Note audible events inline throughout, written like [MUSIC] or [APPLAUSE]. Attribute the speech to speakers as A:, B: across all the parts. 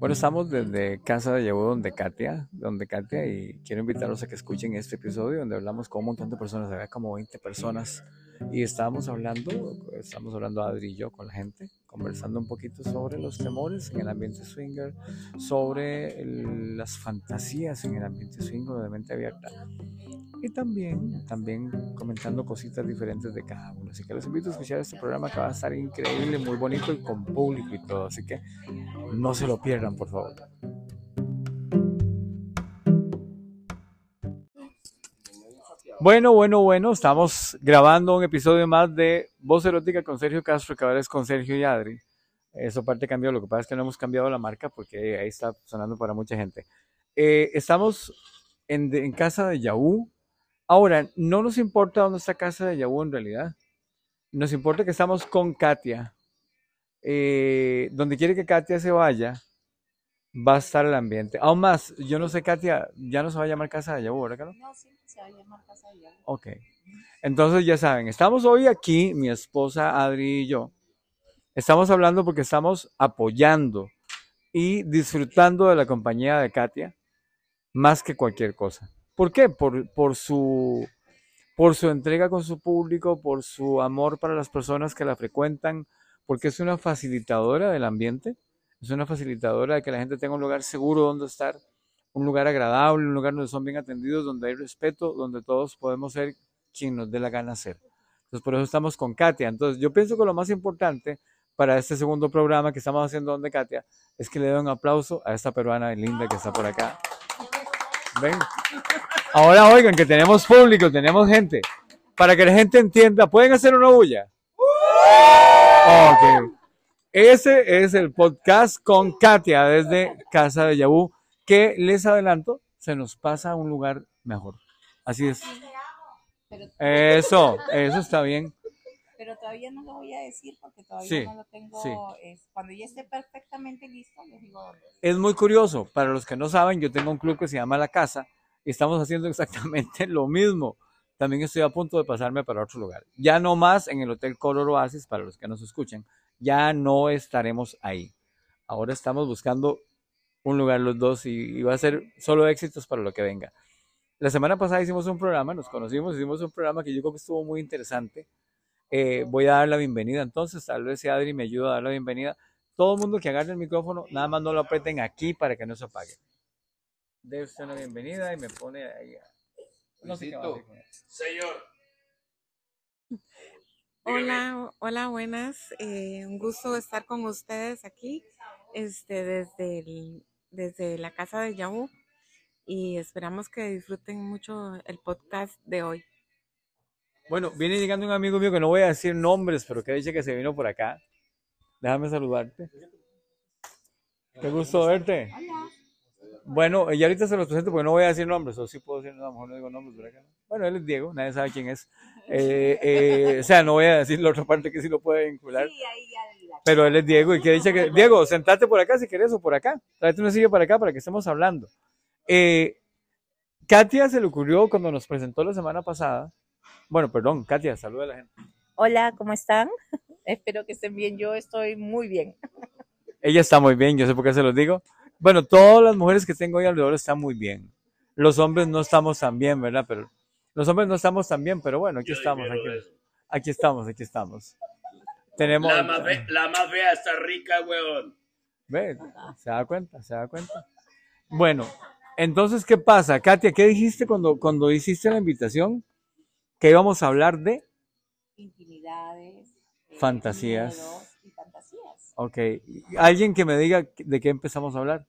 A: Bueno, estamos desde Casa de Yahoo, donde Katia, donde Katia, y quiero invitarlos a que escuchen este episodio donde hablamos con un montón de personas, había como 20 personas, y estábamos hablando, estamos hablando Adri y yo con la gente, conversando un poquito sobre los temores en el ambiente swinger, sobre las fantasías en el ambiente swinger de mente abierta, y también, también comentando cositas diferentes de cada uno. Así que los invito a escuchar este programa que va a estar increíble, muy bonito y con público y todo. Así que no se lo pierdan, por favor. Bueno, bueno, bueno, estamos grabando un episodio más de Voz Erótica con Sergio Castro, que ahora es con Sergio y Adri. Eso parte cambió, lo que pasa es que no hemos cambiado la marca porque ahí está sonando para mucha gente. Eh, estamos en, en, casa de Yahoo, Ahora, no nos importa dónde está casa de Yahoo en realidad. Nos importa que estamos con Katia. Eh, donde quiere que Katia se vaya, va a estar el ambiente. Aún más, yo no sé, Katia, ya no se va a llamar casa de Yahoo, ¿verdad,
B: No, sí, se va a llamar casa de Yahoo.
A: Ok. Entonces, ya saben, estamos hoy aquí, mi esposa Adri y yo. Estamos hablando porque estamos apoyando y disfrutando de la compañía de Katia más que cualquier cosa. ¿Por qué? Por, su, por su entrega con su público, por su amor para las personas que la frecuentan, porque es una facilitadora del ambiente, es una facilitadora de que la gente tenga un lugar seguro donde estar, un lugar agradable, un lugar donde son bien atendidos, donde hay respeto, donde todos podemos ser quien nos dé la gana ser. Entonces, por eso estamos con Katia. Entonces, yo pienso que lo más importante para este segundo programa que estamos haciendo donde Katia es que le den un aplauso a esta peruana linda que está por acá. Ven. Ahora oigan que tenemos público, tenemos gente. Para que la gente entienda, ¿pueden hacer una bulla? Ok. Ese es el podcast con Katia desde Casa de Yabú, que les adelanto, se nos pasa a un lugar mejor. Así es. Eso, eso está bien.
B: Pero todavía no lo voy a decir porque todavía no lo tengo. cuando ya esté perfectamente listo, les digo
A: Es muy curioso. Para los que no saben, yo tengo un club que se llama La Casa estamos haciendo exactamente [LAUGHS] lo mismo. También estoy a punto de pasarme para otro lugar. Ya no más en el Hotel Color Oasis, para los que nos escuchen, ya no estaremos ahí. Ahora estamos buscando un lugar los dos y, va a ser solo éxitos para lo que venga. La semana pasada hicimos un programa, nos conocimos, hicimos un programa que yo creo que estuvo muy interesante. Eh, voy a dar la bienvenida entonces, tal vez si Adri me ayuda a dar la bienvenida. Todo el mundo que agarre el micrófono, nada más no lo aprieten aquí para que no se apague debe usted una bienvenida y me pone ahí. No sé
C: Señor.
D: Hola, hola, buenas. Eh, un gusto estar con ustedes aquí, este, desde, desde la casa de Yahoo y esperamos que disfruten mucho el podcast de hoy.
A: Bueno, viene llegando un amigo mío que no voy a decir nombres, pero que dice que se vino por acá. Déjame saludarte. Qué gusto verte. Bueno, y ahorita se los presento porque no voy a decir nombres, o sí puedo decir, a lo mejor no digo nombres, ¿verdad? Bueno, él es Diego, nadie sabe quién es. [LAUGHS] Eh, eh, o sea, no voy a decir la otra parte que sí lo puede vincular. Sí, ahí Pero él es Diego y que dice que, Diego, sentate por acá si quieres o por acá. Tráete una silla para acá para que estemos hablando. Eh, Katia se le ocurrió cuando nos presentó la semana pasada. Bueno, perdón, Katia, saluda a la gente.
B: Hola, ¿cómo están? [LAUGHS] Espero que estén bien. Yo estoy muy bien.
A: Ella está muy bien, yo sé por qué se los digo. Bueno, todas las mujeres que tengo ahí alrededor están muy bien. Los hombres no estamos tan bien, ¿verdad? Pero los hombres no estamos tan bien, pero bueno, aquí estamos, aquí, estamos, aquí estamos. Tenemos
C: la más, la más fea está rica, weón.
A: Ve, se da cuenta, se da cuenta. Bueno, entonces, ¿qué pasa? Katia, ¿qué dijiste cuando, cuando hiciste la invitación? Que íbamos a hablar de
B: intimidades,
A: eh, fantasías. Ok, alguien que me diga de qué empezamos a hablar.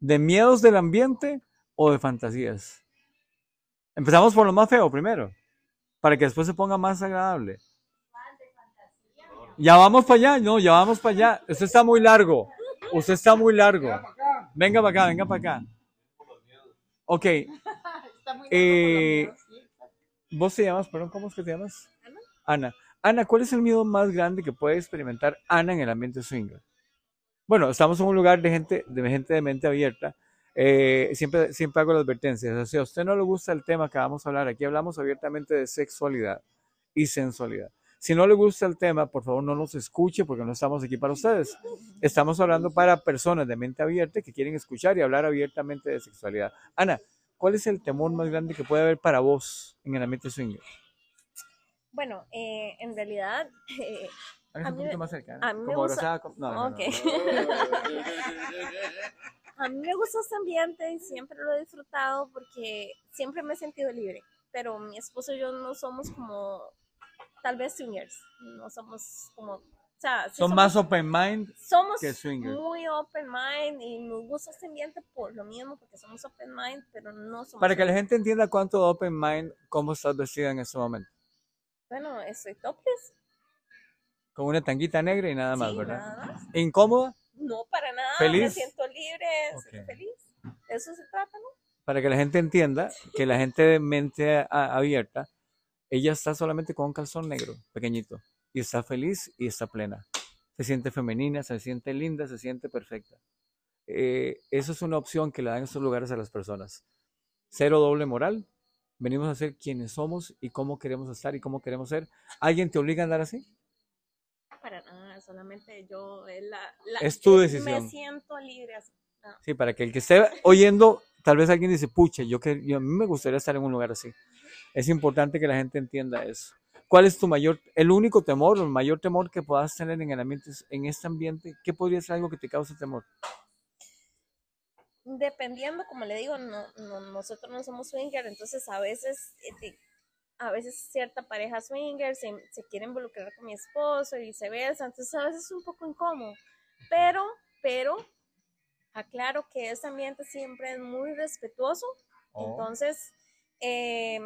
A: ¿De miedos del ambiente o de fantasías? Empezamos por lo más feo primero, para que después se ponga más agradable. Ya vamos para allá, no, ya vamos para allá. Usted está muy largo, usted está muy largo. Venga para acá, venga para acá. Ok. [LAUGHS] Eh, ¿Vos te llamas, perdón, cómo es que te llamas? Ana. Ana, ¿cuál es el miedo más grande que puede experimentar Ana en el ambiente swinger? Bueno, estamos en un lugar de gente de, gente de mente abierta. Eh, siempre, siempre hago las advertencias. Si a usted no le gusta el tema que vamos a hablar, aquí hablamos abiertamente de sexualidad y sensualidad. Si no le gusta el tema, por favor no nos escuche porque no estamos aquí para ustedes. Estamos hablando para personas de mente abierta que quieren escuchar y hablar abiertamente de sexualidad. Ana, ¿cuál es el temor más grande que puede haber para vos en el ambiente swinger?
E: Bueno, eh, en realidad... Eh, A
A: un
E: mí
A: poquito
E: me-
A: más cerca.
E: a mí me
A: Como
E: gusta-
A: con- no, no, no,
E: Ok.
A: no. [LAUGHS]
E: A mí me gusta este ambiente y siempre lo he disfrutado porque siempre me he sentido libre. Pero mi esposo y yo no somos como, tal vez swingers. No somos como, o sea, sí
A: Son
E: somos,
A: más open mind.
E: somos
A: que swingers.
E: muy open mind y nos gusta este ambiente por lo mismo, porque somos open mind, pero no somos.
A: Para que la gente entienda cuánto open mind, cómo estás vestida en este momento.
E: Bueno, estoy topless.
A: Con una tanguita negra y nada más,
E: sí,
A: ¿verdad?
E: nada más.
A: ¿Incómoda?
E: No, para nada.
A: ¿Feliz?
E: Me siento libre, estoy
A: Ok.
E: feliz. Eso se trata, ¿no?
A: Para que la gente entienda que la gente de mente abierta, ella está solamente con un calzón negro, pequeñito, y está feliz y está plena. Se siente femenina, se siente linda, se siente perfecta. Eh, eso es una opción que le dan estos lugares a las personas. Cero doble moral. Venimos a ser quienes somos y cómo queremos estar y cómo queremos ser. ¿Alguien te obliga a andar así?
E: Para nada, solamente yo, es, la, la-
A: Es tu decisión.
E: Me siento libre así.
A: Sí, para que el que esté oyendo, tal vez alguien dice, pucha, yo que yo- a mí me gustaría estar en un lugar así. Es importante que la gente entienda eso. ¿Cuál es tu mayor, el único temor el mayor temor que puedas tener en el ambiente, en este ambiente? ¿Qué podría ser algo que te cause temor?
E: Dependiendo, como le digo, no, no- nosotros no somos swinger, entonces a veces, eh, a veces cierta pareja swinger se, se quiere involucrar con mi esposo y viceversa, entonces a veces es un poco incómodo. Pero, pero, aclaro que este ambiente siempre es muy respetuoso, entonces, eh,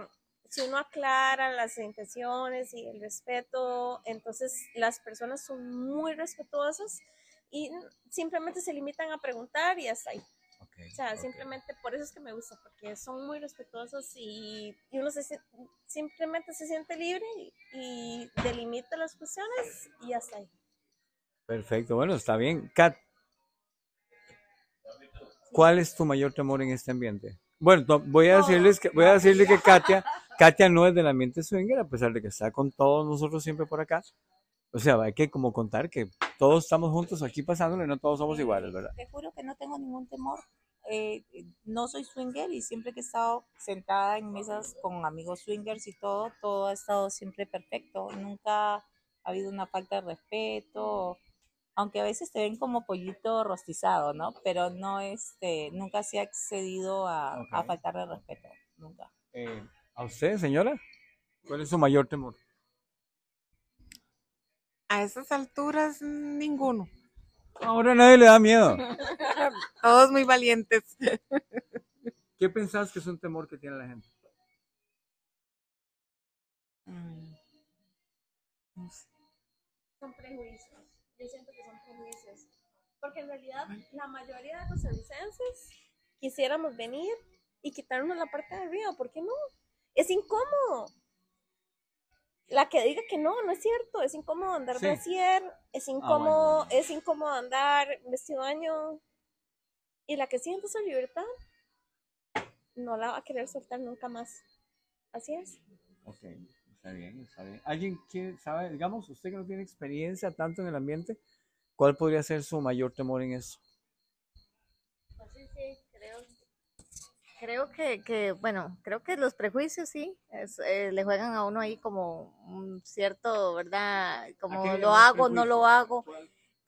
E: si uno aclara las intenciones y el respeto, entonces las personas son muy respetuosas y simplemente se limitan a preguntar y hasta ahí. O sea, simplemente por eso es que me gusta, porque son muy respetuosos y, y uno se, simplemente se siente libre y, y delimita las cuestiones y hasta ahí.
A: Perfecto, bueno, está bien. Kat, ¿cuál es tu mayor temor en este ambiente? Bueno, no, voy a decirles que voy a decirle que Katia, Katia no es del ambiente swinger, a pesar de que está con todos nosotros siempre por acá. O sea, hay que como contar que todos estamos juntos aquí pasándolo y no todos somos iguales, ¿verdad?
B: Te juro que no tengo ningún temor. Eh, no soy swinger y siempre que he estado sentada en mesas con amigos swingers y todo, todo ha estado siempre perfecto. Nunca ha habido una falta de respeto, aunque a veces te ven como pollito rostizado, ¿no? Pero no, este, nunca se ha excedido a, a
A: Ok.
B: faltar de respeto, nunca.
A: Eh, ¿A usted, señora? ¿Cuál es su mayor temor?
D: A estas alturas, ninguno.
A: Ahora nadie le da miedo. [LAUGHS]
D: Todos muy valientes.
A: ¿Qué pensás que es un temor que tiene la gente?
B: Mm. No sé.
E: Son prejuicios. Yo siento que son prejuicios. Porque en realidad la mayoría de costarricenses quisiéramos venir y quitarnos la parte de arriba. ¿Por qué no? Es incómodo. La que diga que no, no es cierto. Es incómodo andar
A: Sí.
E: brasier, es incómodo,
A: bueno, bueno.
E: es incómodo andar vestido de baño. Y la que siente esa libertad no la va a querer soltar nunca más. Así es.
A: Ok, está bien, está bien. ¿Alguien quiere, sabe, digamos, usted que no tiene experiencia tanto en el ambiente, cuál podría ser su mayor temor en eso?
F: Pues sí, sí, creo, creo que, que, bueno, creo que los prejuicios sí, es, eh, le juegan a uno ahí como un cierto, ¿verdad? Como lo hago, no lo hago.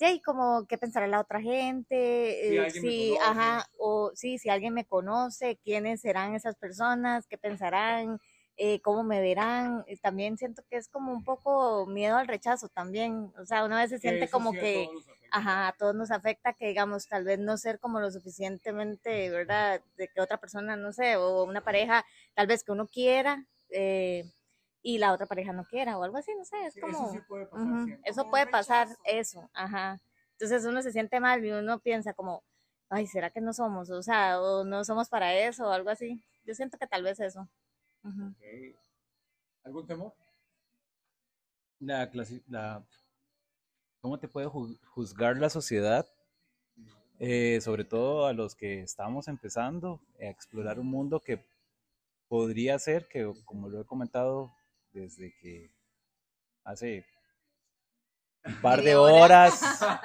F: Sí, como qué pensará la otra gente,
A: Si
F: eh, sí, ajá, o sí, si alguien me conoce, quiénes serán esas personas, qué pensarán, eh, cómo me verán. Y también siento que es como un poco miedo al rechazo también, o sea, una vez se siente como que, ajá, a todos nos afecta que digamos tal vez no ser como lo suficientemente, ¿verdad? De que otra persona, no sé, o una pareja, tal vez que uno quiera eh, y la otra pareja no quiera o algo así, no sé, es como...
A: puede
F: ujú, Eso puede pasar, eso, ajá. Entonces uno se siente mal y uno piensa como, ay, ¿será que no somos? O sea, o no somos para eso o algo así. Yo siento que tal vez eso. Ujú.
A: ¿Algún temor?
G: la, clasi- la cómo te puede ju- juzgar la sociedad, Eh, sobre todo a los que estamos empezando a explorar un mundo que podría ser que, como lo he comentado desde que hace un par de horas,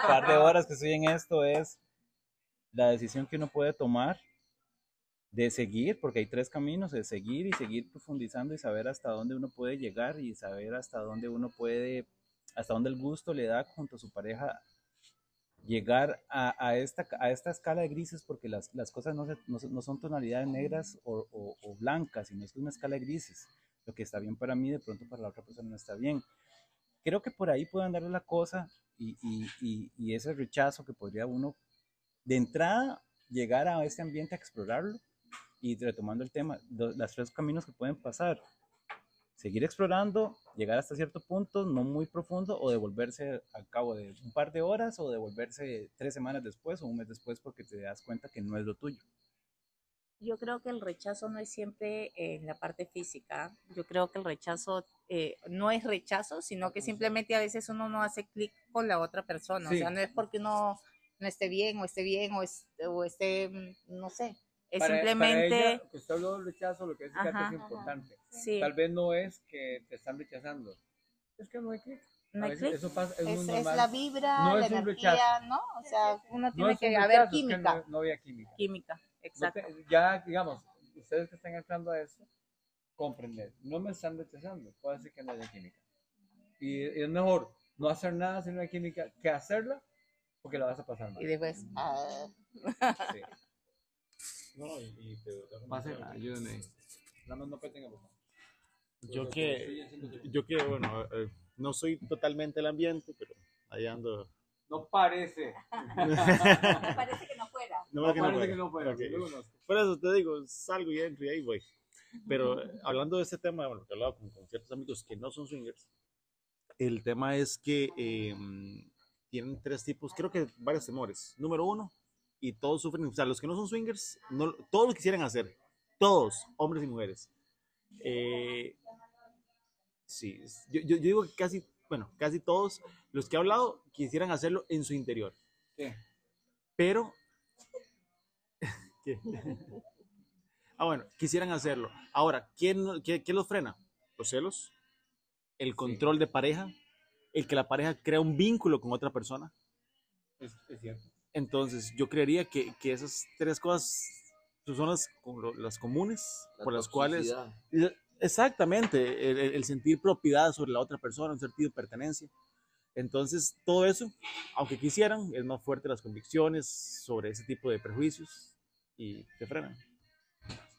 G: par de horas que estoy en esto, es la decisión que uno puede tomar de seguir, porque hay tres caminos, de seguir y seguir profundizando y saber hasta dónde uno puede llegar y saber hasta dónde uno puede, hasta dónde el gusto le da junto a su pareja llegar a, a esta, a esta escala de grises, porque las, las cosas no, se- no, no son tonalidades negras o, o- o blancas, sino es una escala de grises. Lo que está bien para mí, de pronto para la otra persona no está bien. Creo que por ahí puede andar la cosa y, y, y, y ese rechazo que podría uno, de entrada, llegar a este ambiente a explorarlo y retomando el tema, lo- los tres caminos que pueden pasar. Seguir explorando, llegar hasta cierto punto, no muy profundo, o devolverse al cabo de un par de horas, o devolverse tres semanas después o un mes después porque te das cuenta que no es lo tuyo.
B: Yo creo que el rechazo no es siempre en la parte física. Yo creo que el rechazo eh, no es rechazo, sino que simplemente a veces uno no hace clic con la otra persona.
A: Sí.
B: O sea, no es porque uno no esté bien o esté bien o, es- o esté, mm, no sé. Es
A: Para- para
B: simplemente...
A: ella, que usted habló del rechazo, lo que
B: Ajá.
A: es importante.
B: sí,
A: Tal vez no es que te están rechazando, es que no hay clic.
B: no hay clic.
A: Eso pasa, es,
B: Es, es la vibra,
A: No
B: la
A: es un
B: energía,
A: rechazo.
B: ¿no? O sea, uno
A: no
B: tiene
A: es
B: que
A: un
B: haber
A: rechazo, es que
B: química.
A: no, no había química.
B: Química,
A: No
B: exacto.
A: te- ya, digamos, ustedes que están entrando a esto, comprender, no me están rechazando, puede ser que no haya química. Y, y es mejor no hacer nada si no hay química que hacerla, porque la vas a pasar mal.
B: Y después, ah,
A: Sí.
H: No, y, y te-
A: Pasen, ayúdenme. Nada más no peten el botón.
H: Yo que, yo que, bueno, eh, no soy totalmente el ambiente, pero ahí ando.
A: No parece. [LAUGHS] [LAUGHS]
B: parece que no fuera.
H: No,
A: No
H: que no
A: parece
H: puedo.
A: que no fuera.
H: Ok.
A: sí, lo conozco.
H: Por eso te digo, salgo y entro y ahí voy. Pero eh, hablando de este tema, bueno, que he hablado con, con ciertos amigos que no son swingers, el tema es que eh, tienen tres tipos, creo que varios temores. Número uno, y todos sufren, o sea, los que no son swingers, no, todos lo quisieran hacer, todos, hombres y mujeres. Eh, sí, yo, yo- yo digo que casi, bueno, casi todos los que he hablado quisieran hacerlo en su interior.
A: ¿Qué?
H: Pero... [LAUGHS] ¿Qué? Ah, bueno, quisieran hacerlo. Ahora, ¿quién, qué, qué los frena? Los celos, el control de pareja, el que la pareja crea un vínculo con otra persona.
A: Es, es cierto.
H: Entonces, yo creería que, que esas tres cosas son las, las comunes por las cuales... Exactamente, el, el- sentir propiedad sobre la otra persona, un sentido de pertenencia. Entonces, todo eso, aunque quisieran, es más fuerte las convicciones sobre ese tipo de prejuicios y te frenan.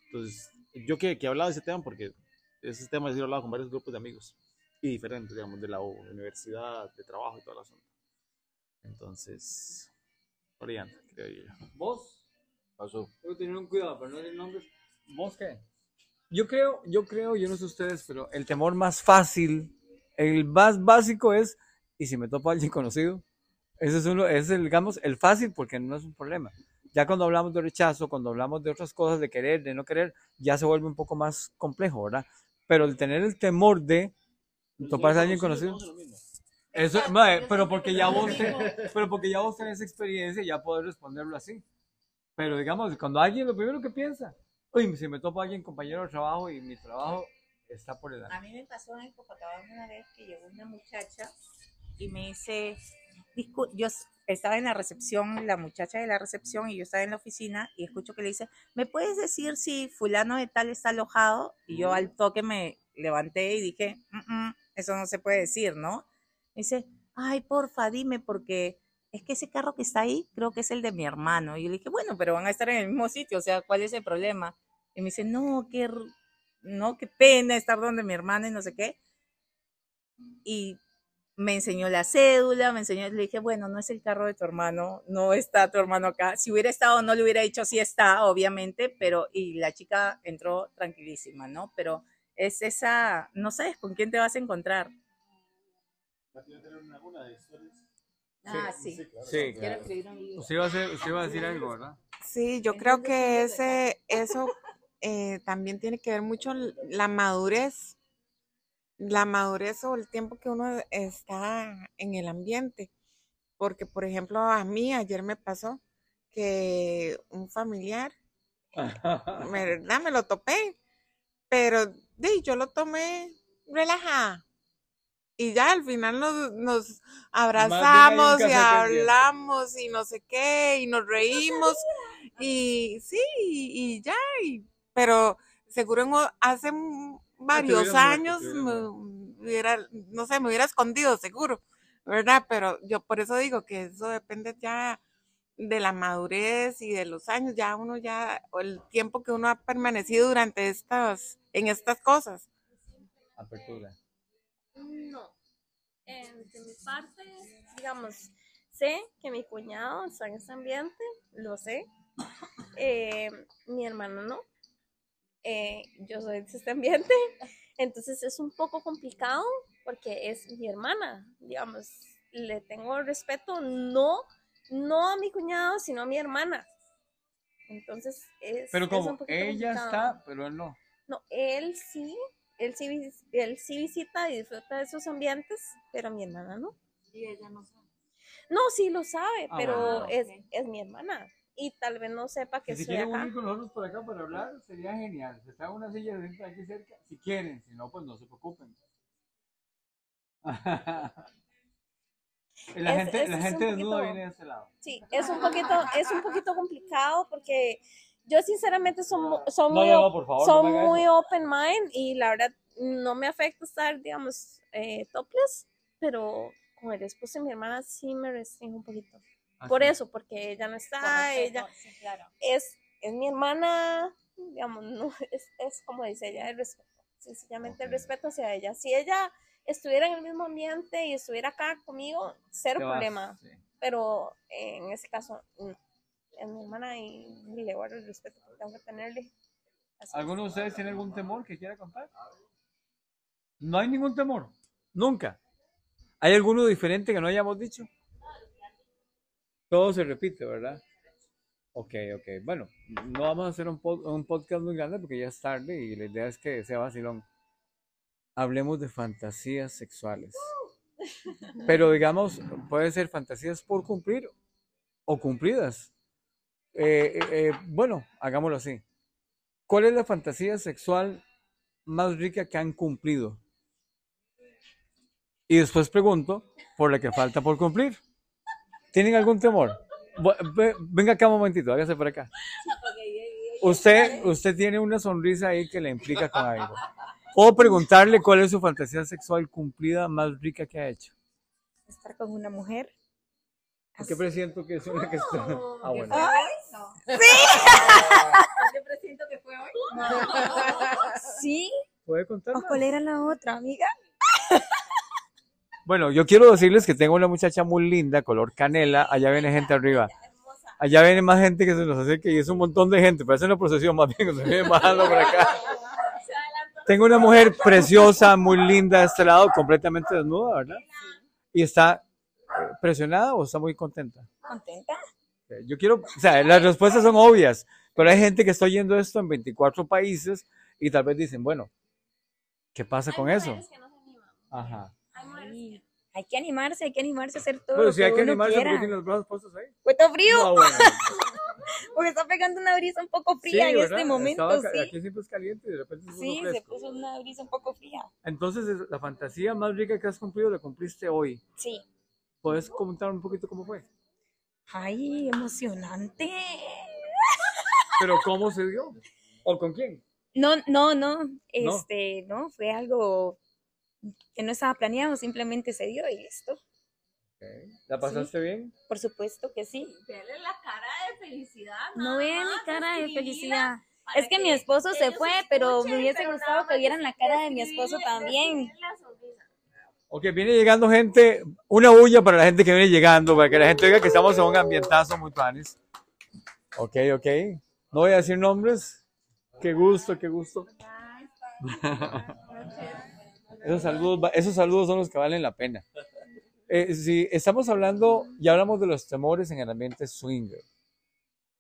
H: Entonces, yo que, que he hablado de ese tema, porque ese tema he hablado con varios grupos de amigos y diferentes, digamos, de la universidad, de trabajo y todo el asunto. Entonces, anda, creo yo.
A: ¿Vos?
I: Pasó.
A: Tengo que tener un cuidado para no decir nombres. ¿Vos qué? Yo creo, yo creo, yo no sé ustedes, pero el temor más fácil, el más básico es, ¿y si me topo a alguien conocido? Ese es uno, ese es el, digamos, el fácil porque no es un problema. Ya cuando hablamos de rechazo, cuando hablamos de otras cosas, de querer, de no querer, ya se vuelve un poco más complejo, ¿verdad? Pero el tener el temor de toparse a alguien conocido. Eso, mae,
B: yo
A: pero porque ya vos, te-
B: digo. [LAUGHS]
A: pero porque ya vos tenés experiencia, ya podés responderlo así. Pero digamos, cuando alguien lo primero que piensa, uy, si me topo a alguien compañero de trabajo y mi trabajo está por el
B: A mí me pasó en Copacabana una vez que llegó una muchacha y me dice, "Discul- yo estaba en la recepción, la muchacha de la recepción y yo estaba en la oficina y escucho que le dice, ¿me puedes decir si fulano de tal está alojado? Y yo al toque me levanté y dije, "Mm, mm, eso no se puede decir, ¿no? Me dice, ay, porfa, dime porque es que ese carro que está ahí creo que es el de mi hermano. Y yo le dije, bueno, pero van a estar en el mismo sitio, o sea, ¿cuál es el problema? Y me dice, no, qué, no, qué pena estar donde mi hermana y no sé qué. Y me enseñó la cédula, me enseñó, le dije, bueno, no es el carro de tu hermano, no está tu hermano acá. Si hubiera estado, no le hubiera dicho sí está, obviamente, pero, y la chica entró tranquilísima, ¿no? Pero es esa, no sabes con quién te vas a encontrar. Ah, sí.
A: Sí,
B: Quiero escribir un libro.
A: Usted iba a, hacer- usted iba a decir algo, ¿verdad?
D: Sí, yo creo que ese, eso eh, también tiene que ver mucho la madurez, la madurez o el tiempo que uno está en el ambiente. Porque, por ejemplo, a mí ayer me pasó que un familiar, [LAUGHS] me, ¿verdad? me lo topé, pero di, yo lo tomé relajada. Y ya al final nos, nos abrazamos y hablamos y no sé qué, y nos reímos, y sí, y, ya, y- pero seguro en hace varios
A: muerto,
D: años me hubiera, no sé, me hubiera escondido, seguro, ¿verdad? Pero yo por eso digo que eso depende ya de la madurez y de los años, ya uno ya, o el tiempo que uno ha permanecido durante estas, en estas cosas.
A: Apertura.
E: No. Eh, de mi parte, digamos, sé que mi cuñado está en ese ambiente, lo sé. Eh, mi hermano no. Eh, yo soy de este ambiente. Entonces es un poco complicado porque es mi hermana, digamos. Le tengo respeto no, no a mi cuñado, sino a mi hermana. Entonces es,
A: Pero
E: es un
A: como ella
E: complicado.
A: está, pero él no.
E: No, él sí, él sí, él sí visita y disfruta de esos ambientes, pero mi hermana no.
B: Y ella no sabe.
E: No, sí lo sabe,
A: Ah,
E: pero
A: bueno.
E: es, es mi hermana. Y tal vez no sepa que
A: Si
E: estoy
A: quieren
E: acá.
A: unir con nosotros por acá para hablar, sería genial. Se está una silla de aquí cerca, si quieren, si no, pues no se preocupen. [LAUGHS] la
E: Es-
A: gente,
E: es-
A: la
E: es
A: gente desnuda viene de este lado.
E: Sí, es un poquito, es un poquito complicado porque yo sinceramente
A: No,
E: muy,
A: no, no, por favor, haga
E: muy open mind y la verdad no me afecta estar, digamos, eh, topless, pero con el esposo de mi hermana sí me restringe un poquito. Por
A: Así.
E: eso, porque ella no está,
B: Por
E: ella
B: sí, claro.
E: es, es mi hermana, digamos, no, [LAUGHS] es, es como dice ella, el respeto, sencillamente el respeto hacia ella. Si ella estuviera en el mismo ambiente y estuviera acá conmigo, cero problema,
A: sí.
E: pero en ese caso, no. Es mi hermana y le guardo el respeto que tengo que tenerle. Así.
A: ¿Alguno de ustedes tiene algún temor que quiera contar? No hay ningún temor. Nunca. ¿Hay alguno diferente que no hayamos dicho? Todo se repite, ¿verdad? Ok, ok. Bueno, no vamos a hacer un, pod- un podcast muy grande porque ya es tarde y la idea es que sea vacilón. Hablemos de fantasías sexuales. [LAUGHS] Pero digamos, puede ser fantasías por cumplir o cumplidas. Eh, eh, eh, bueno, hagámoslo así. ¿Cuál es la fantasía sexual más rica que han cumplido? Y después pregunto por la que falta por cumplir. ¿Tienen algún temor? Venga acá un momentito, hágase por acá. Usted, usted tiene una sonrisa ahí que le implica con algo. Puedo preguntarle cuál es su fantasía sexual cumplida más rica que ha hecho.
I: estar con una mujer.
A: Porque presiento que es una que está. Ah, bueno.
B: No.
I: Yo presiento que fue hoy.
F: Sí,
A: ¿Puede contar?
I: ¿O cuál era la otra, amiga?
A: Bueno, yo quiero decirles que tengo una muchacha muy linda, color canela. Allá viene gente arriba. Allá viene más gente que se nos acerca y es un montón de gente. Parece una procesión más bien, [LAUGHS] se viene bajando por acá. Tengo una mujer preciosa, muy linda de este lado, completamente desnuda, ¿verdad? Y está eh, presionada o está muy contenta.
I: ¿Contenta?
A: Yo quiero, o sea, las respuestas son obvias, pero hay gente que está oyendo esto en 24 países y tal vez dicen, bueno, ¿qué pasa con eso? Ajá.
I: Ay, hay que animarse, hay que animarse a hacer todo
A: Pero
I: lo
A: si hay que
I: uno
A: animarse, ¿por qué
I: quiera.
A: tiene los brazos puestos ahí?
I: Pues está frío,
A: No, bueno. [LAUGHS]
I: porque está pegando una brisa un poco
A: Sí,
I: fría en
A: ¿verdad?
I: este momento,
A: Estaba
I: sí.
A: Aquí siempre es caliente y de repente se puso
I: Sí, se
A: fresco.
I: puso una brisa un poco fría.
A: Entonces, es- la fantasía más rica que has cumplido la cumpliste hoy.
I: Sí.
A: ¿Puedes comentar un poquito cómo fue?
I: Ay, emocionante.
A: Pero ¿cómo se dio? ¿O con quién?
I: No, no, no, este, no, fue algo que no estaba planeado, simplemente se dio y listo.
A: ¿La pasaste bien?
I: Por supuesto que sí.
B: Verle la cara de felicidad.
I: No vean mi cara de felicidad. Es que mi esposo se fue, pero me hubiese
B: pero
I: gustado que vieran la cara de mi esposo también.
B: describirle la sonrisa.
A: Ok, viene llegando gente, una bulla para la gente que viene llegando, para que la gente oiga que estamos en un ambientazo muy panes. Ok, ok. No voy a decir nombres. Qué gusto, qué gusto. [LAUGHS] Esos saludos, esos saludos son los que valen la pena. Eh, si estamos hablando, ya hablamos de los temores en el ambiente swinger.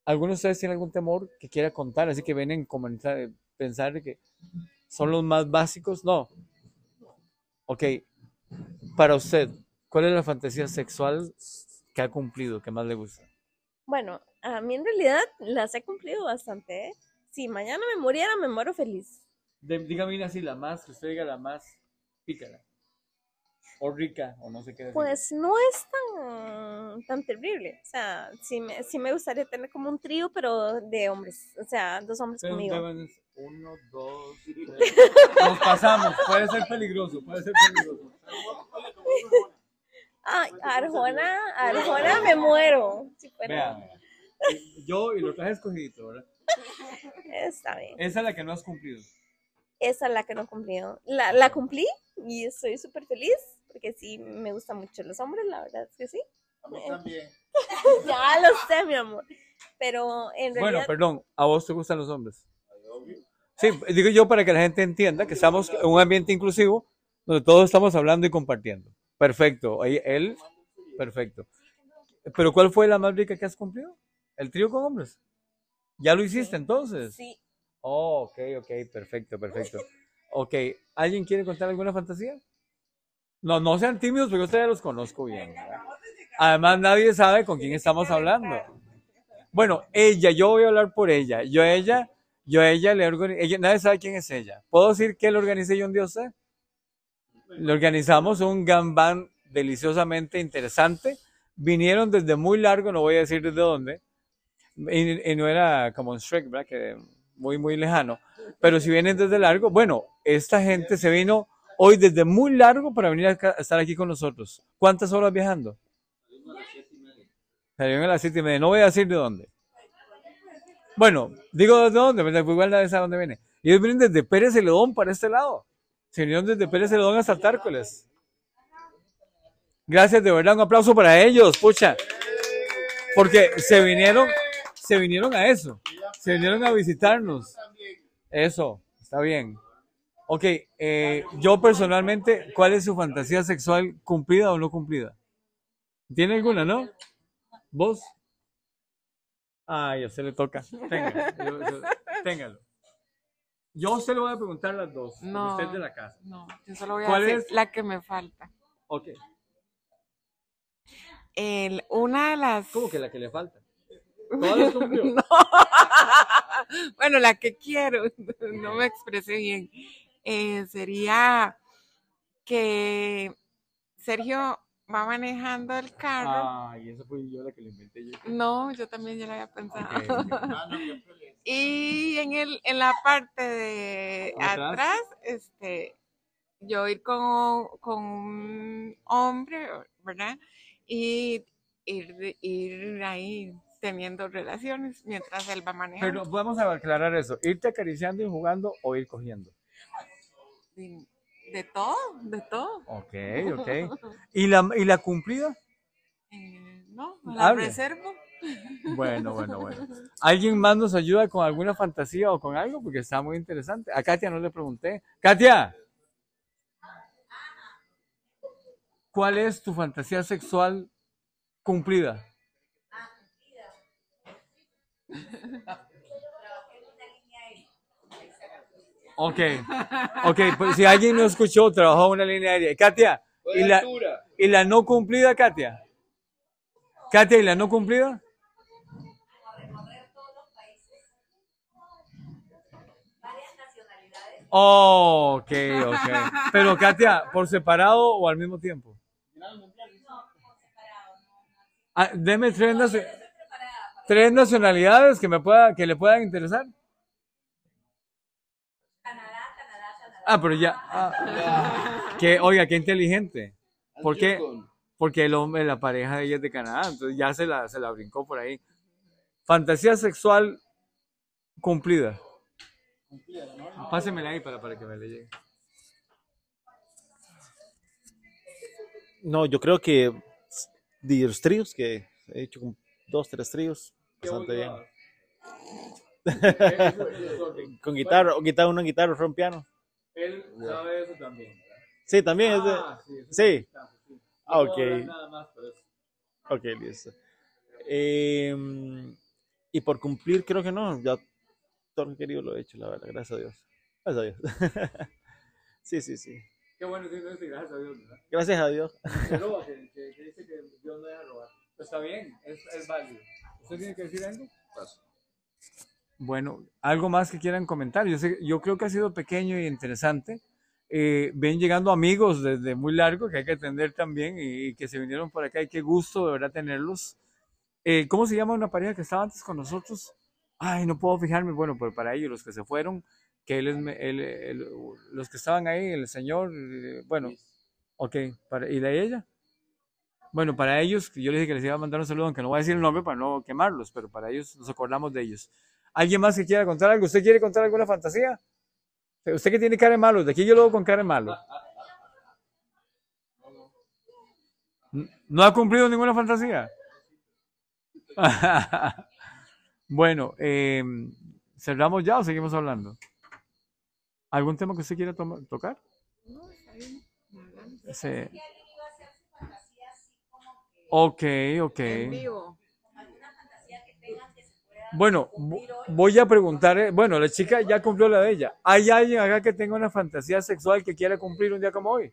A: ¿Alguno de ustedes tiene algún temor que quiera contar? Así que vienen a pensar que son los más básicos. No. Ok, para usted, ¿cuál es la fantasía sexual que ha cumplido, que más le gusta?
E: Bueno, a mí en realidad las he cumplido bastante. ¿eh? Si mañana me muriera, me muero feliz.
A: De- dígame una así, la más, que usted diga la más pícara. O rica, o no sé qué decir.
E: Pues no es tan, tan terrible. O sea, sí me, sí me gustaría tener como un trío, pero de hombres. O sea, dos hombres
A: Pero
E: conmigo.
A: Uno, dos, [LAUGHS] tres. Nos pasamos. Puede ser peligroso, puede ser peligroso.
E: Ay, Arjona, Arjona me muero. Si fuera-
A: Vean. Yo y lo traje escogidito, ¿verdad?
E: Está bien.
A: Esa es la que no has cumplido.
E: Esa es la que no he cumplido. La, la cumplí y estoy súper feliz porque sí me gustan mucho los hombres, la verdad es que sí.
C: también. [LAUGHS]
E: ya lo sé, mi amor. Pero en realidad.
A: Bueno, perdón, ¿a vos te gustan los hombres? Sí, digo yo para que la gente entienda que estamos en un ambiente inclusivo donde todos estamos hablando y compartiendo. Perfecto. Ahí él, perfecto. Pero ¿cuál fue la más rica que has cumplido? ¿El trío con hombres? ¿Ya lo hiciste entonces?
E: Sí.
A: Oh, ok, ok, perfecto, perfecto. Ok, ¿alguien quiere contar alguna fantasía? No, no sean tímidos porque ustedes los conozco bien. ¿verdad? Además, nadie sabe con quién estamos hablando. Bueno, ella, yo voy a hablar por ella. Yo a ella, yo a ella le organizé, nadie sabe quién es ella. ¿Puedo decir que le organicé yo un día usted? Le organizamos un gambán deliciosamente interesante. Vinieron desde muy largo, no voy a decir desde dónde. Y, no era como un Shrek, ¿verdad? Que muy, muy lejano. Pero si vienen desde largo, bueno, esta gente se vino hoy desde muy largo para venir a estar aquí con nosotros. ¿Cuántas horas viajando? Salieron a las siete y media. No voy a decir de dónde. Bueno, digo de dónde. Pues igual nadie sabe dónde viene. Ellos vienen desde Pérez Celedón para este lado. Se vinieron desde Pérez Celedón hasta Tárcoles. Gracias, de verdad, un aplauso para ellos, pucha. Porque se vinieron, se vinieron a eso. Se vinieron a visitarnos. Eso, está bien. Ok, eh, yo personalmente, ¿cuál es su fantasía sexual cumplida o no cumplida? ¿Tiene alguna, no? ¿Vos? Ay, a usted le toca. Yo- téngalo. Yo a usted le voy a preguntar las dos.
D: No.
A: Usted de la casa.
D: No, yo solo voy a
A: ¿Cuál
D: decir
A: es?
D: la que me falta.
A: Ok.
D: El, una de las...
A: ¿Cómo que la que le falta? Todas las cumplió.
D: No. bueno, la que quiero, no me expresé bien. Eh, sería que Sergio va manejando el carro.
A: Ay, esa fue yo la que le inventé yo.
D: No, yo también ya lo había pensado.
A: Ok. [LAUGHS]
D: y en el, en la parte de
A: Atrás.
D: atrás, este, yo ir con, con un hombre, ¿verdad? Y ir, ir ahí teniendo relaciones mientras él va manejando.
A: Pero vamos a aclarar eso. ¿Irte acariciando y jugando o ir cogiendo?
D: de, de todo, de todo.
A: Ok, ok. [LAUGHS] ¿Y la, y la cumplida?
D: Eh, no, la
A: Hable.
D: reservo.
A: Bueno, [LAUGHS] bueno, bueno. ¿Alguien más nos ayuda con alguna fantasía o con algo? Porque está muy interesante. A Katia no le pregunté. Katia, ¿cuál es tu fantasía sexual cumplida? Ok, ok, pues si alguien no escuchó, trabajó una línea aérea. Katia, ¿y la, ¿y la no cumplida, Katia? Katia, ¿y la no cumplida? Oh, ok, ok. Pero Katia, ¿por separado o al mismo tiempo? Ah, deme tres nacionalidades que me pueda, que le puedan interesar. Ah, pero ya. ah, que, oiga, qué inteligente. ¿Por qué? Porque el hombre, la pareja de ella es de Canadá, entonces ya se la, se la brincó por ahí. Fantasía sexual cumplida. Pásemela ahí para, para que me le llegue.
H: No, yo creo que de los tríos, que he hecho como dos, tres tríos, bastante bien. [LAUGHS] Con guitarra, o guitarra, una guitarra, otro un piano.
A: Él sabe eso también.
H: Sí, también es de...
A: Ah, sí, eso
H: Sí.
A: sí.
H: Ah,
A: No
H: ok.
A: hablar nada más, pero es-
H: Ok, listo. Eh, y por cumplir, creo que no. Ya todo lo que querido lo he hecho, la verdad. Gracias a Dios. Gracias a Dios. [LAUGHS] sí, sí, sí.
A: Qué bueno que no dice gracias a Dios, ¿verdad?
H: Gracias a Dios.
A: Que roba, que, que- que dice que Dios no deja robar. Pues está bien, es, es válido. ¿Usted tiene que decir algo? Bueno, algo más que quieran comentar. Yo, sé, yo creo que ha sido pequeño y interesante. Eh, ven llegando amigos desde muy largo que hay que atender también y, y que se vinieron por acá y qué gusto de verdad tenerlos. Eh, ¿Cómo se llama una pareja que estaba antes con nosotros? Ay, no puedo fijarme. Bueno, pero para ellos, los que se fueron, que él es, me- él- él- los que estaban ahí, el señor, eh, bueno, ok, para, ¿y de ella? Bueno, para ellos, yo les dije que les iba a mandar un saludo, aunque no voy a decir el nombre para no quemarlos, pero para ellos nos acordamos de ellos. ¿Alguien más que quiera contar algo? ¿Usted quiere contar alguna fantasía? ¿Usted que tiene cara de malo? De aquí yo lo veo con cara de malo. ¿No ha cumplido ninguna fantasía? [LAUGHS] bueno, eh, ¿cerramos ya o seguimos hablando? ¿Algún tema que usted quiera tocar? Sí. Ok, ok.
D: En vivo.
A: Bueno, vo- voy a preguntar, eh, bueno, la chica ya cumplió la de ella. ¿Hay alguien acá que tenga una fantasía sexual que quiera cumplir un día como hoy?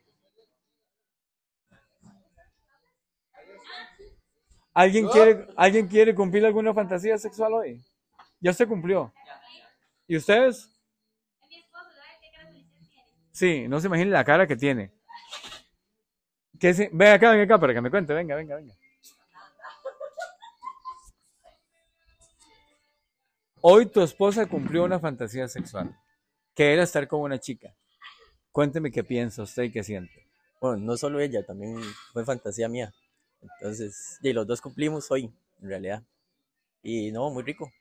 A: ¿Alguien quiere, ¿Alguien quiere cumplir alguna fantasía sexual hoy? Ya se cumplió. ¿Y ustedes? Sí, no se imaginen la cara que tiene. ¿Qué se- Ven acá, ven acá para que me cuente. Venga, venga, venga. Hoy tu esposa cumplió una fantasía sexual, que era estar con una chica. Cuénteme qué piensa usted y qué siente.
J: Bueno, no solo ella, también fue fantasía mía. Entonces, y los dos cumplimos hoy, en realidad. Y no, muy rico.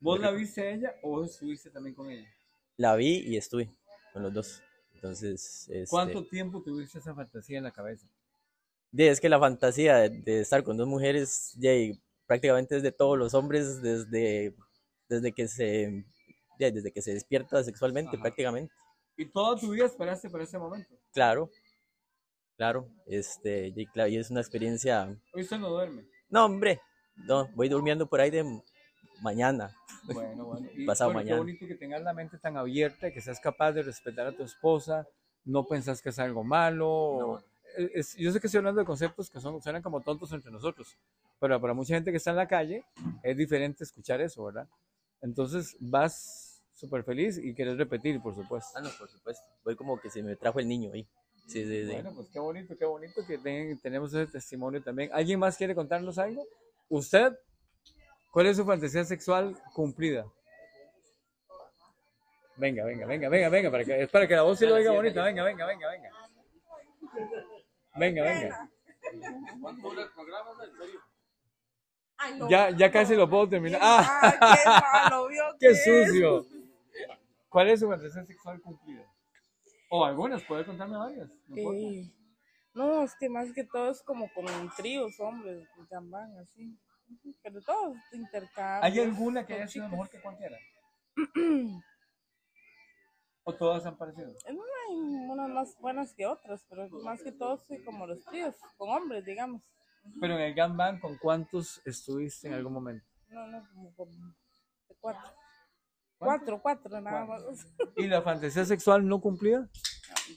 A: ¿Vos la viste a ella o vos estuviste también con ella?
J: La vi y estuve con los dos. Entonces, este,
A: ¿Cuánto tiempo tuviste esa fantasía en la cabeza?
J: de- es que la fantasía de, de estar con dos mujeres, de, prácticamente es de todos los hombres desde, desde que se de- desde que se despierta sexualmente,
A: Ajá.
J: prácticamente.
A: ¿Y toda tu vida esperaste para ese momento?
J: Claro, claro. Este, y, claro, y es una experiencia.
A: Hoy usted no duerme.
J: No, hombre, no, voy durmiendo por ahí de mañana.
A: Bueno, bueno. [LAUGHS] Y,
J: Pasado
A: bueno, Qué
J: mañana.
A: bonito que tengas la mente tan abierta, que seas capaz de respetar a tu esposa, no pensás que es algo malo. Es- es- yo sé que estoy hablando de conceptos que son, suenan como tontos entre nosotros, pero para mucha gente que está en la calle es diferente escuchar eso, ¿verdad? Entonces vas súper feliz y quieres repetir, por supuesto.
J: Ah, no, por supuesto. Voy como que se me trajo el niño ahí. Sí, sí, sí.
A: Bueno, pues qué bonito, qué bonito que ten- tenemos ese testimonio también. ¿Alguien más quiere contarnos algo? ¿Usted? ¿Cuál es su fantasía sexual cumplida? Venga, venga, venga, venga, venga, para que, es para que la voz se lo oiga bonita. Venga, venga, venga, venga. Venga, venga. Ya, ya casi lo puedo terminar. ¡Ah!
K: qué malo, [LAUGHS] ¿vio
A: ¡Qué
K: qué?
A: sucio! ¿Cuál es su fantasía sexual cumplida? O algunas, puede contarme varias. no.
K: Eh, no, es que más que todo es como con tríos, hombres, gambán, así. Pero todos intercambios.
A: ¿Hay alguna que haya sido mejor que cualquiera? [CLEARS THROAT] ¿O todas han parecido?
K: No hay unas más buenas que otras, pero más que todo sí como los tríos, con hombres, digamos.
A: Pero en el Ganban, ¿con cuántos estuviste en algún momento?
K: No, no, como con cuatro. Cuatro, cuatro, nada más.
A: ¿Y la fantasía sexual no cumplida?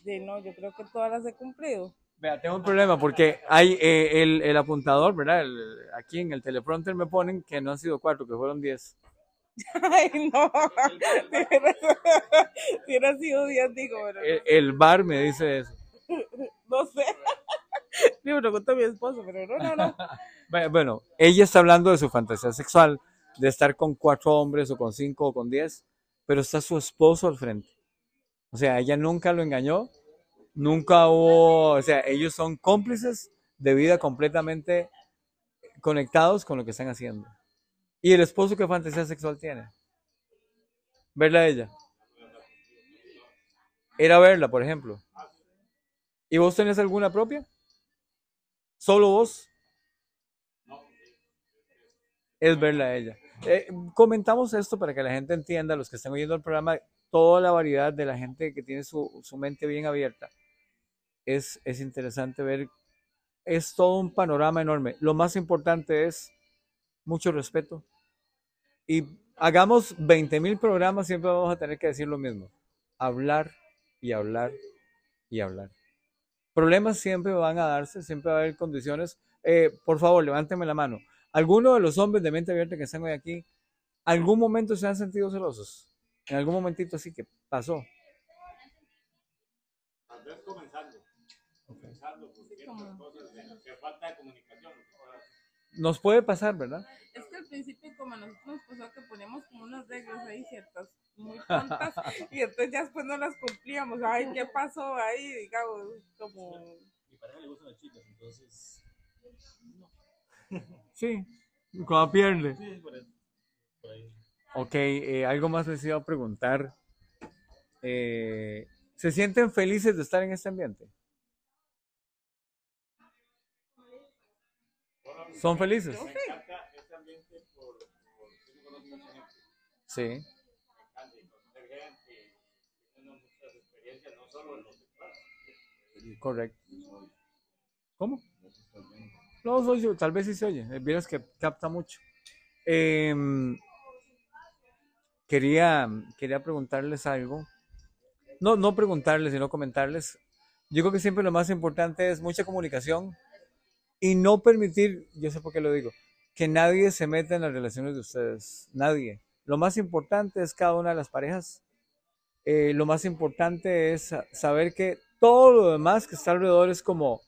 K: De no, yo creo que todas las he cumplido.
A: Vea, tengo un problema porque hay eh, el, el apuntador, ¿verdad? El- aquí en el teleprompter me ponen que no han sido cuatro, que fueron diez. [LAUGHS]
K: Ay, no. [LAUGHS] Si hubiera sido diez, digo, pero
A: El, el bar me dice eso. [LAUGHS]
K: no sé. [LAUGHS] Pregunto a mi esposo, pero no, no, no. [LAUGHS]
A: Bueno, ella está hablando de su fantasía sexual, de estar con cuatro hombres o con cinco o con diez, pero está su esposo al frente. O sea, ella nunca lo engañó, nunca hubo, o sea, ellos son cómplices de vida completamente conectados con lo que están haciendo. ¿Y el esposo qué fantasía sexual tiene? Verla a ella. Era verla, por ejemplo. ¿Y vos tenés alguna propia? ¿Solo vos? es verla a ella. Eh, comentamos esto para que la gente entienda, los que están oyendo el programa, toda la variedad de la gente que tiene su, su mente bien abierta. Es, es interesante ver, es todo un panorama enorme. Lo más importante es mucho respeto. Y hagamos 20 mil programas, siempre vamos a tener que decir lo mismo. Hablar y hablar y hablar. Problemas siempre van a darse, siempre va a haber condiciones. Eh, por favor, levánteme la mano. ¿Alguno de los hombres de mente abierta que están hoy aquí, algún momento se han sentido celosos? En algún momentito así que pasó.
C: pasando por ciertas cosas de, falta de comunicación.
A: Nos puede pasar, ¿verdad?
K: Es que al principio como a nosotros nos pasó que poníamos como unas reglas ahí ciertas muy tontas [LAUGHS] y entonces ya después no las cumplíamos. Ay, ¿qué pasó ahí? Digamos, como...
H: Mi pareja le gustan las chicas, entonces.
A: Sí, cuando pierde.
H: Sí, por eso. Por ahí.
A: Ok, eh, algo más les iba a preguntar. Eh, ¿Se sienten felices de estar en este ambiente? ¿Son felices?
C: Sí me conozco mucha gente.
A: Sí.
C: Me encanta y conocer gente, tiene muchas experiencias, no solo en los sexual.
A: Correcto. ¿Cómo? No, soy yo, tal vez sí se oye. eh, Vieras que capta mucho. Em, quería, quería preguntarles algo. No, no preguntarles, sino comentarles. Yo creo que siempre lo más importante es mucha comunicación y no permitir, yo sé por qué lo digo, que nadie se meta en las relaciones de ustedes. Nadie. Lo más importante es cada una de las parejas. Eh, lo más importante es sa- saber que todo lo demás que está alrededor es como,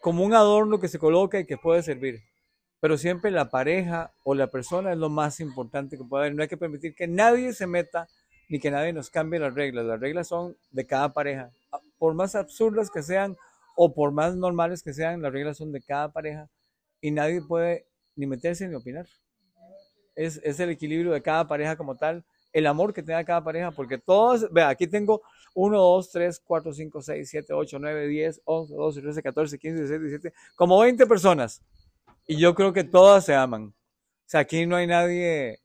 A: como un adorno que se coloca y que puede servir. Pero siempre la pareja o la persona es lo más importante que puede haber. No hay que permitir que nadie se meta ni que nadie nos cambie las reglas. Las reglas son de cada pareja. A- Por más absurdas que sean o por más normales que sean, las reglas son de cada pareja y nadie puede ni meterse ni opinar. Es, es el equilibrio de cada pareja como tal, el amor que tenga cada pareja, porque todos, vea, aquí tengo 1, 2, 3, 4, 5, 6, 7, 8, 9, 10, 11, 12, 13, 14, 15, 16, 17, como 20 personas. Y yo creo que todas se aman. O sea, aquí no hay nadie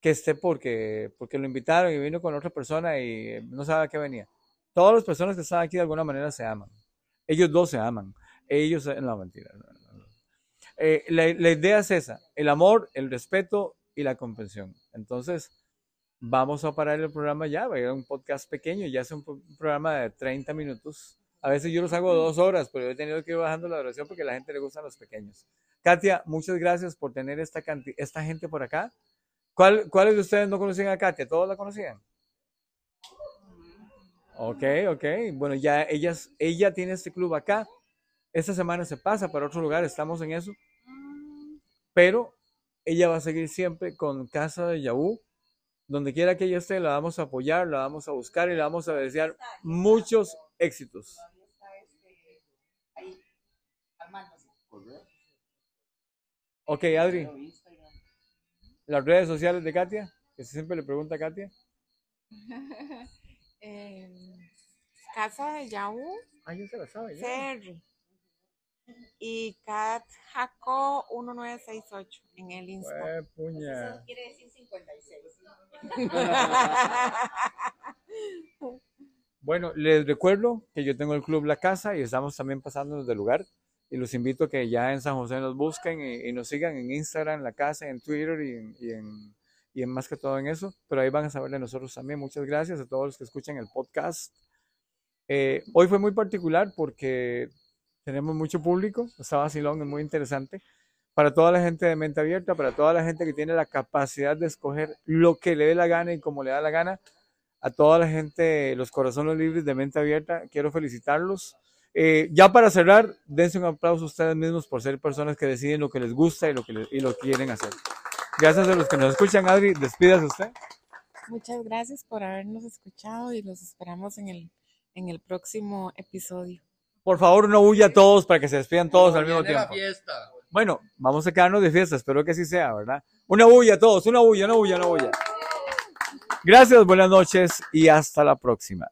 A: que esté porque, porque lo invitaron y vino con otra persona y no sabe a qué venía. Todas las personas que están aquí de alguna manera se aman. Ellos dos se aman. Ellos, no, mentira. no, no. Eh, la, la idea es esa, el amor, el respeto y la comprensión. Entonces, vamos a parar el programa ya, va a ir un podcast pequeño, ya es un, pro- un programa de 30 minutos. A veces yo los hago dos horas, pero he tenido que ir bajando la duración porque a la gente le gustan los pequeños. Katia, muchas gracias por tener esta, esta gente por acá. ¿Cuál, ¿Cuáles de ustedes no conocían a Katia? ¿Todos la conocían? Ok, ok. Bueno, ya ellas, ella tiene este club acá. Esta semana se pasa para otro lugar, estamos en eso. Pero ella va a seguir siempre con Casa de Yahoo. Donde quiera que ella esté, la vamos a apoyar, la vamos a buscar y la vamos a desear muchos éxitos. Ok, Adri. Las redes sociales de Katia, que siempre le pregunta a Katia. [LAUGHS]
D: Em, Casa de Yahoo,
A: Ah, ya se la sabe. ya.
D: CR. Y Cat Jaco 1968 en el Insta.
A: Jue puña.
B: quiere decir 56. [LAUGHS]
A: Bueno, les recuerdo que yo tengo el club La Casa y estamos también pasándonos del lugar. Y los invito a que ya en San José nos busquen y, y nos sigan en Instagram, La Casa, en Twitter y en, y, en, y en más que todo en eso. Pero ahí van a saber de nosotros también. Muchas gracias a todos los que escuchan el podcast. Eh, hoy fue muy particular porque tenemos mucho público. Está vacilón, es muy interesante. Para toda la gente de mente abierta, para toda la gente que tiene la capacidad de escoger lo que le dé la gana y como le da la gana, a toda la gente, los corazones libres de mente abierta, quiero felicitarlos. Eh, ya para cerrar, dense un aplauso a ustedes mismos por ser personas que deciden lo que les gusta y lo que, y lo quieren hacer. Gracias a los que nos escuchan, Adri, despídase usted.
D: Muchas gracias por habernos escuchado y los esperamos en el, en el próximo episodio.
A: Por favor, no huya a todos para que se despidan todos al mismo
L: la
A: tiempo.
L: fiesta.
A: Bueno, vamos a quedarnos de fiesta, espero que así sea, ¿verdad? Una bulla a todos, una bulla, una bulla, una bulla. Gracias, buenas noches y hasta la próxima.